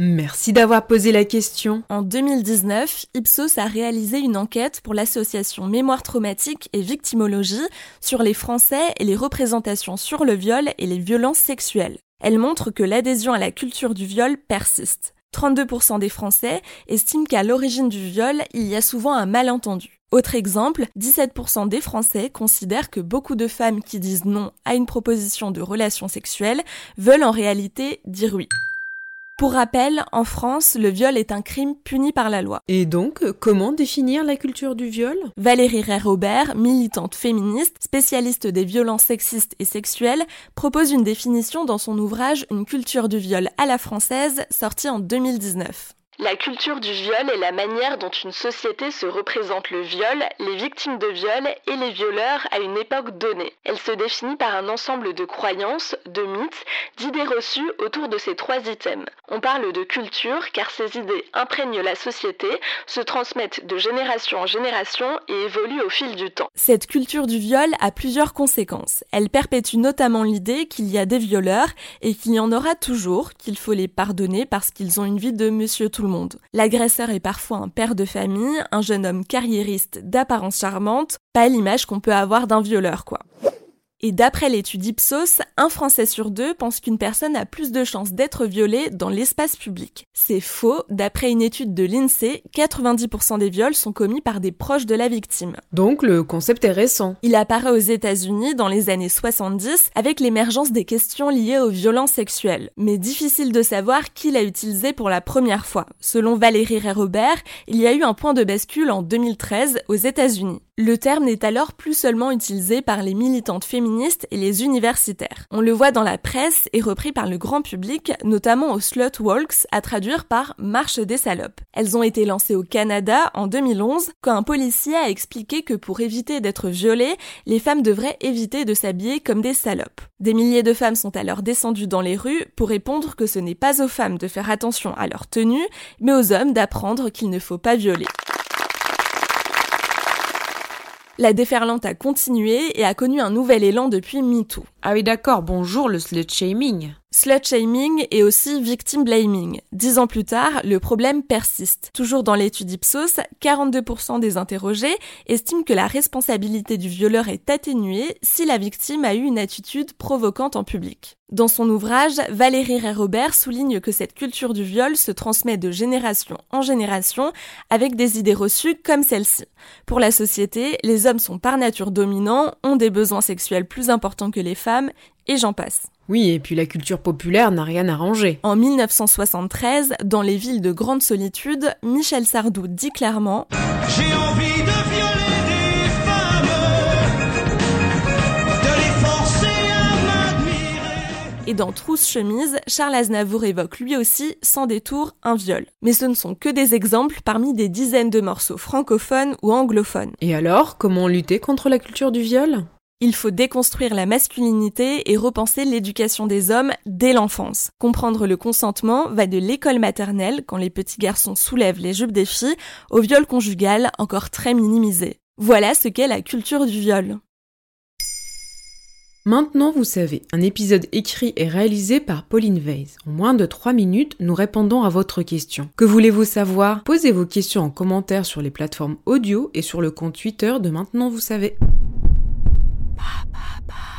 Merci d'avoir posé la question. En 2019, Ipsos a réalisé une enquête pour l'association Mémoire traumatique et victimologie sur les Français et les représentations sur le viol et les violences sexuelles. Elle montre que l'adhésion à la culture du viol persiste. 32% des Français estiment qu'à l'origine du viol, il y a souvent un malentendu. Autre exemple, 17% des Français considèrent que beaucoup de femmes qui disent non à une proposition de relation sexuelle veulent en réalité dire oui. Pour rappel, en France, le viol est un crime puni par la loi. Et donc, comment définir la culture du viol? Valérie Ray-Robert, militante féministe, spécialiste des violences sexistes et sexuelles, propose une définition dans son ouvrage Une culture du viol à la française, sorti en 2019. La culture du viol est la manière dont une société se représente le viol, les victimes de viol et les violeurs à une époque donnée. Elle se définit par un ensemble de croyances, de mythes, d'idées reçues autour de ces trois items. On parle de culture car ces idées imprègnent la société, se transmettent de génération en génération et évoluent au fil du temps. Cette culture du viol a plusieurs conséquences. Elle perpétue notamment l'idée qu'il y a des violeurs et qu'il y en aura toujours, qu'il faut les pardonner parce qu'ils ont une vie de monsieur tout le L'agresseur est parfois un père de famille, un jeune homme carriériste d'apparence charmante, pas l'image qu'on peut avoir d'un violeur quoi. Et d'après l'étude Ipsos, un Français sur deux pense qu'une personne a plus de chances d'être violée dans l'espace public. C'est faux. D'après une étude de l'INSEE, 90% des viols sont commis par des proches de la victime. Donc le concept est récent. Il apparaît aux États-Unis dans les années 70 avec l'émergence des questions liées aux violences sexuelles. Mais difficile de savoir qui l'a utilisé pour la première fois. Selon Valérie Robert, il y a eu un point de bascule en 2013 aux États-Unis. Le terme n'est alors plus seulement utilisé par les militantes féministes et les universitaires. On le voit dans la presse et repris par le grand public, notamment au Slut Walks, à traduire par Marche des salopes. Elles ont été lancées au Canada en 2011, quand un policier a expliqué que pour éviter d'être violées, les femmes devraient éviter de s'habiller comme des salopes. Des milliers de femmes sont alors descendues dans les rues pour répondre que ce n'est pas aux femmes de faire attention à leur tenue, mais aux hommes d'apprendre qu'il ne faut pas violer. La déferlante a continué et a connu un nouvel élan depuis MeToo. Ah oui d'accord, bonjour le slut shaming. Slut shaming et aussi victim blaming. Dix ans plus tard, le problème persiste. Toujours dans l'étude Ipsos, 42% des interrogés estiment que la responsabilité du violeur est atténuée si la victime a eu une attitude provocante en public. Dans son ouvrage, Valérie Ray-Robert souligne que cette culture du viol se transmet de génération en génération avec des idées reçues comme celle-ci. Pour la société, les hommes sont par nature dominants, ont des besoins sexuels plus importants que les femmes, et j'en passe. Oui, et puis la culture populaire n'a rien arrangé. En 1973, dans les villes de grande solitude, Michel Sardou dit clairement J'ai envie de violer des femmes, de les forcer à m'admirer. Et dans Trousse Chemise, Charles Aznavour évoque lui aussi, sans détour, un viol. Mais ce ne sont que des exemples parmi des dizaines de morceaux francophones ou anglophones. Et alors, comment lutter contre la culture du viol? Il faut déconstruire la masculinité et repenser l'éducation des hommes dès l'enfance. Comprendre le consentement va de l'école maternelle, quand les petits garçons soulèvent les jupes des filles, au viol conjugal, encore très minimisé. Voilà ce qu'est la culture du viol. Maintenant, vous savez, un épisode écrit et réalisé par Pauline Weiss. En moins de 3 minutes, nous répondons à votre question. Que voulez-vous savoir? Posez vos questions en commentaire sur les plateformes audio et sur le compte Twitter de Maintenant, vous savez. pa, pa, pa.